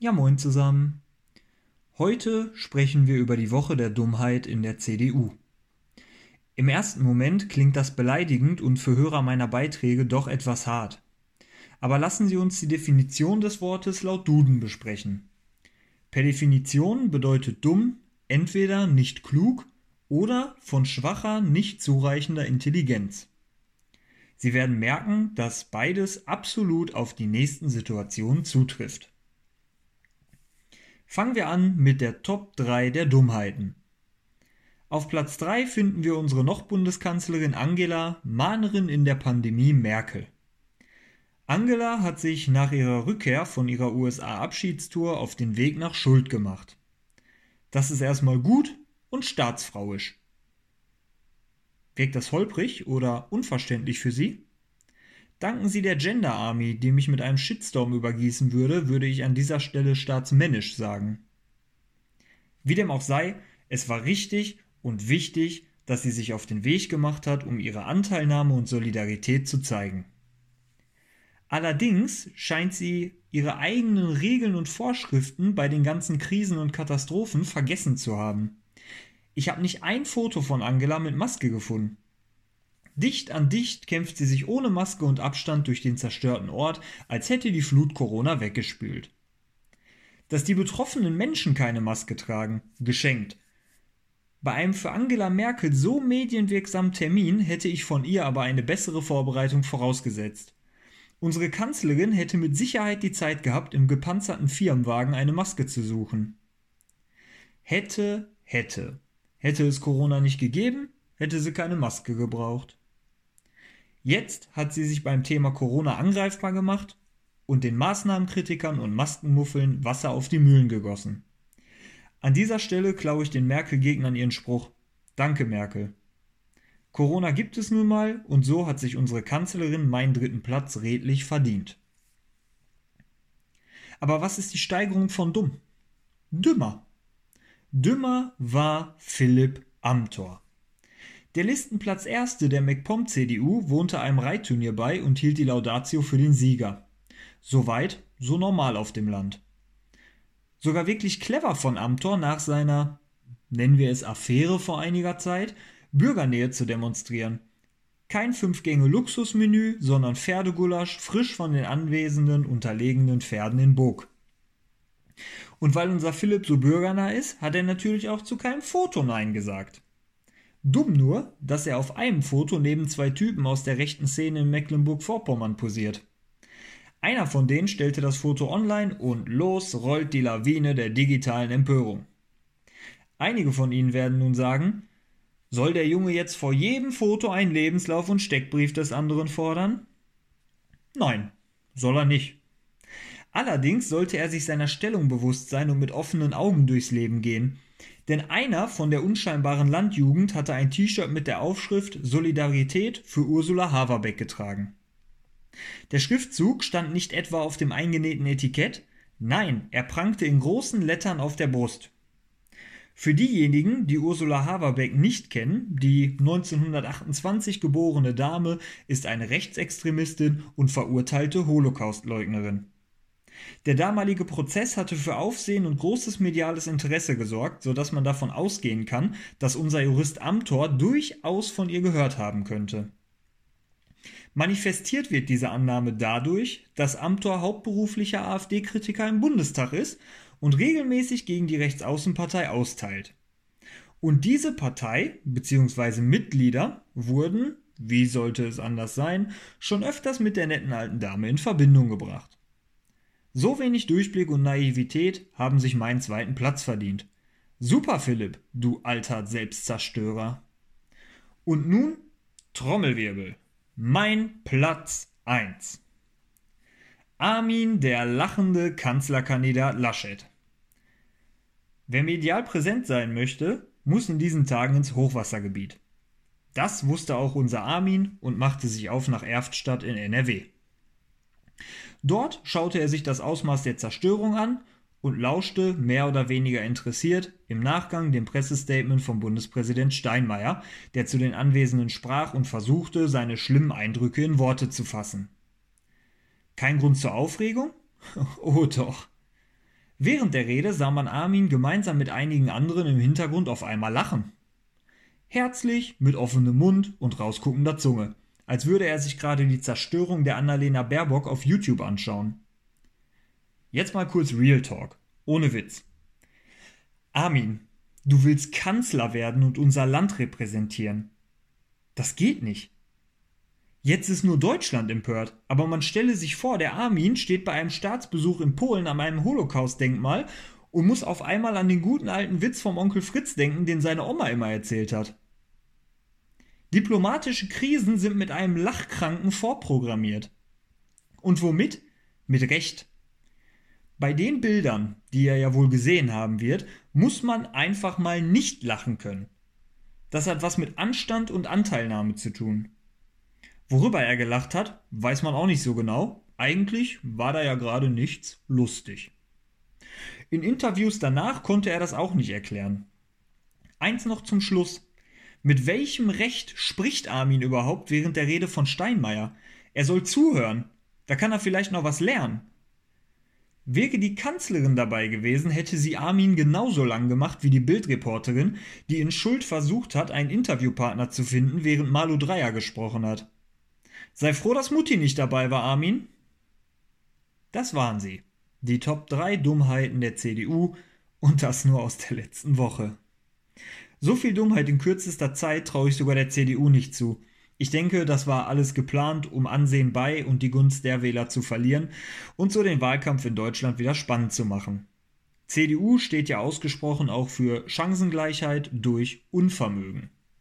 Ja, moin zusammen. Heute sprechen wir über die Woche der Dummheit in der CDU. Im ersten Moment klingt das beleidigend und für Hörer meiner Beiträge doch etwas hart. Aber lassen Sie uns die Definition des Wortes laut Duden besprechen. Per Definition bedeutet dumm entweder nicht klug oder von schwacher, nicht zureichender Intelligenz. Sie werden merken, dass beides absolut auf die nächsten Situationen zutrifft. Fangen wir an mit der Top 3 der Dummheiten. Auf Platz 3 finden wir unsere noch Bundeskanzlerin Angela, Mahnerin in der Pandemie Merkel. Angela hat sich nach ihrer Rückkehr von ihrer USA-Abschiedstour auf den Weg nach Schuld gemacht. Das ist erstmal gut und staatsfrauisch. Wirkt das holprig oder unverständlich für Sie? Danken Sie der Gender Army, die mich mit einem Shitstorm übergießen würde, würde ich an dieser Stelle staatsmännisch sagen. Wie dem auch sei, es war richtig und wichtig, dass sie sich auf den Weg gemacht hat, um ihre Anteilnahme und Solidarität zu zeigen. Allerdings scheint sie ihre eigenen Regeln und Vorschriften bei den ganzen Krisen und Katastrophen vergessen zu haben. Ich habe nicht ein Foto von Angela mit Maske gefunden. Dicht an dicht kämpft sie sich ohne Maske und Abstand durch den zerstörten Ort, als hätte die Flut Corona weggespült. Dass die betroffenen Menschen keine Maske tragen, geschenkt. Bei einem für Angela Merkel so medienwirksamen Termin hätte ich von ihr aber eine bessere Vorbereitung vorausgesetzt. Unsere Kanzlerin hätte mit Sicherheit die Zeit gehabt, im gepanzerten Firmenwagen eine Maske zu suchen. Hätte, hätte. Hätte es Corona nicht gegeben, hätte sie keine Maske gebraucht. Jetzt hat sie sich beim Thema Corona angreifbar gemacht und den Maßnahmenkritikern und Maskenmuffeln Wasser auf die Mühlen gegossen. An dieser Stelle klaue ich den Merkel-Gegnern ihren Spruch. Danke, Merkel. Corona gibt es nun mal und so hat sich unsere Kanzlerin meinen dritten Platz redlich verdient. Aber was ist die Steigerung von dumm? Dümmer. Dümmer war Philipp Amthor. Der Listenplatz Erste der MacPom-CDU wohnte einem Reitturnier bei und hielt die Laudatio für den Sieger. Soweit, so normal auf dem Land. Sogar wirklich clever von Amthor nach seiner, nennen wir es Affäre vor einiger Zeit, Bürgernähe zu demonstrieren. Kein Fünf-Gänge-Luxusmenü, sondern Pferdegulasch, frisch von den anwesenden, unterlegenen Pferden in Burg. Und weil unser Philipp so bürgernah ist, hat er natürlich auch zu keinem Foto Nein gesagt. Dumm nur, dass er auf einem Foto neben zwei Typen aus der rechten Szene in Mecklenburg-Vorpommern posiert. Einer von denen stellte das Foto online und los rollt die Lawine der digitalen Empörung. Einige von Ihnen werden nun sagen, soll der Junge jetzt vor jedem Foto einen Lebenslauf und Steckbrief des anderen fordern? Nein, soll er nicht. Allerdings sollte er sich seiner Stellung bewusst sein und mit offenen Augen durchs Leben gehen denn einer von der unscheinbaren Landjugend hatte ein T-Shirt mit der Aufschrift Solidarität für Ursula Haverbeck getragen. Der Schriftzug stand nicht etwa auf dem eingenähten Etikett, nein, er prangte in großen Lettern auf der Brust. Für diejenigen, die Ursula Haverbeck nicht kennen, die 1928 geborene Dame ist eine Rechtsextremistin und verurteilte Holocaustleugnerin. Der damalige Prozess hatte für Aufsehen und großes mediales Interesse gesorgt, so dass man davon ausgehen kann, dass unser Jurist Amthor durchaus von ihr gehört haben könnte. Manifestiert wird diese Annahme dadurch, dass Amthor hauptberuflicher AfD-Kritiker im Bundestag ist und regelmäßig gegen die Rechtsaußenpartei austeilt. Und diese Partei bzw. Mitglieder wurden, wie sollte es anders sein, schon öfters mit der netten alten Dame in Verbindung gebracht. So wenig Durchblick und Naivität haben sich meinen zweiten Platz verdient. Super, Philipp, du alter Selbstzerstörer. Und nun Trommelwirbel. Mein Platz 1. Armin, der lachende Kanzlerkandidat Laschet. Wer medial präsent sein möchte, muss in diesen Tagen ins Hochwassergebiet. Das wusste auch unser Armin und machte sich auf nach Erftstadt in NRW. Dort schaute er sich das Ausmaß der Zerstörung an und lauschte, mehr oder weniger interessiert, im Nachgang dem Pressestatement von Bundespräsident Steinmeier, der zu den Anwesenden sprach und versuchte, seine schlimmen Eindrücke in Worte zu fassen. Kein Grund zur Aufregung? oh doch. Während der Rede sah man Armin gemeinsam mit einigen anderen im Hintergrund auf einmal lachen. Herzlich, mit offenem Mund und rausguckender Zunge, als würde er sich gerade die Zerstörung der Annalena Baerbock auf YouTube anschauen. Jetzt mal kurz Real Talk, ohne Witz. Armin, du willst Kanzler werden und unser Land repräsentieren. Das geht nicht. Jetzt ist nur Deutschland empört, aber man stelle sich vor, der Armin steht bei einem Staatsbesuch in Polen an einem Holocaust-Denkmal und muss auf einmal an den guten alten Witz vom Onkel Fritz denken, den seine Oma immer erzählt hat. Diplomatische Krisen sind mit einem Lachkranken vorprogrammiert. Und womit? Mit Recht. Bei den Bildern, die er ja wohl gesehen haben wird, muss man einfach mal nicht lachen können. Das hat was mit Anstand und Anteilnahme zu tun. Worüber er gelacht hat, weiß man auch nicht so genau. Eigentlich war da ja gerade nichts lustig. In Interviews danach konnte er das auch nicht erklären. Eins noch zum Schluss. Mit welchem Recht spricht Armin überhaupt während der Rede von Steinmeier? Er soll zuhören. Da kann er vielleicht noch was lernen. Wäre die Kanzlerin dabei gewesen, hätte sie Armin genauso lang gemacht wie die Bildreporterin, die in Schuld versucht hat, einen Interviewpartner zu finden, während Malu Dreyer gesprochen hat. Sei froh, dass Mutti nicht dabei war, Armin. Das waren sie. Die Top 3 Dummheiten der CDU und das nur aus der letzten Woche. So viel Dummheit in kürzester Zeit traue ich sogar der CDU nicht zu. Ich denke, das war alles geplant, um Ansehen bei und die Gunst der Wähler zu verlieren und so den Wahlkampf in Deutschland wieder spannend zu machen. CDU steht ja ausgesprochen auch für Chancengleichheit durch Unvermögen.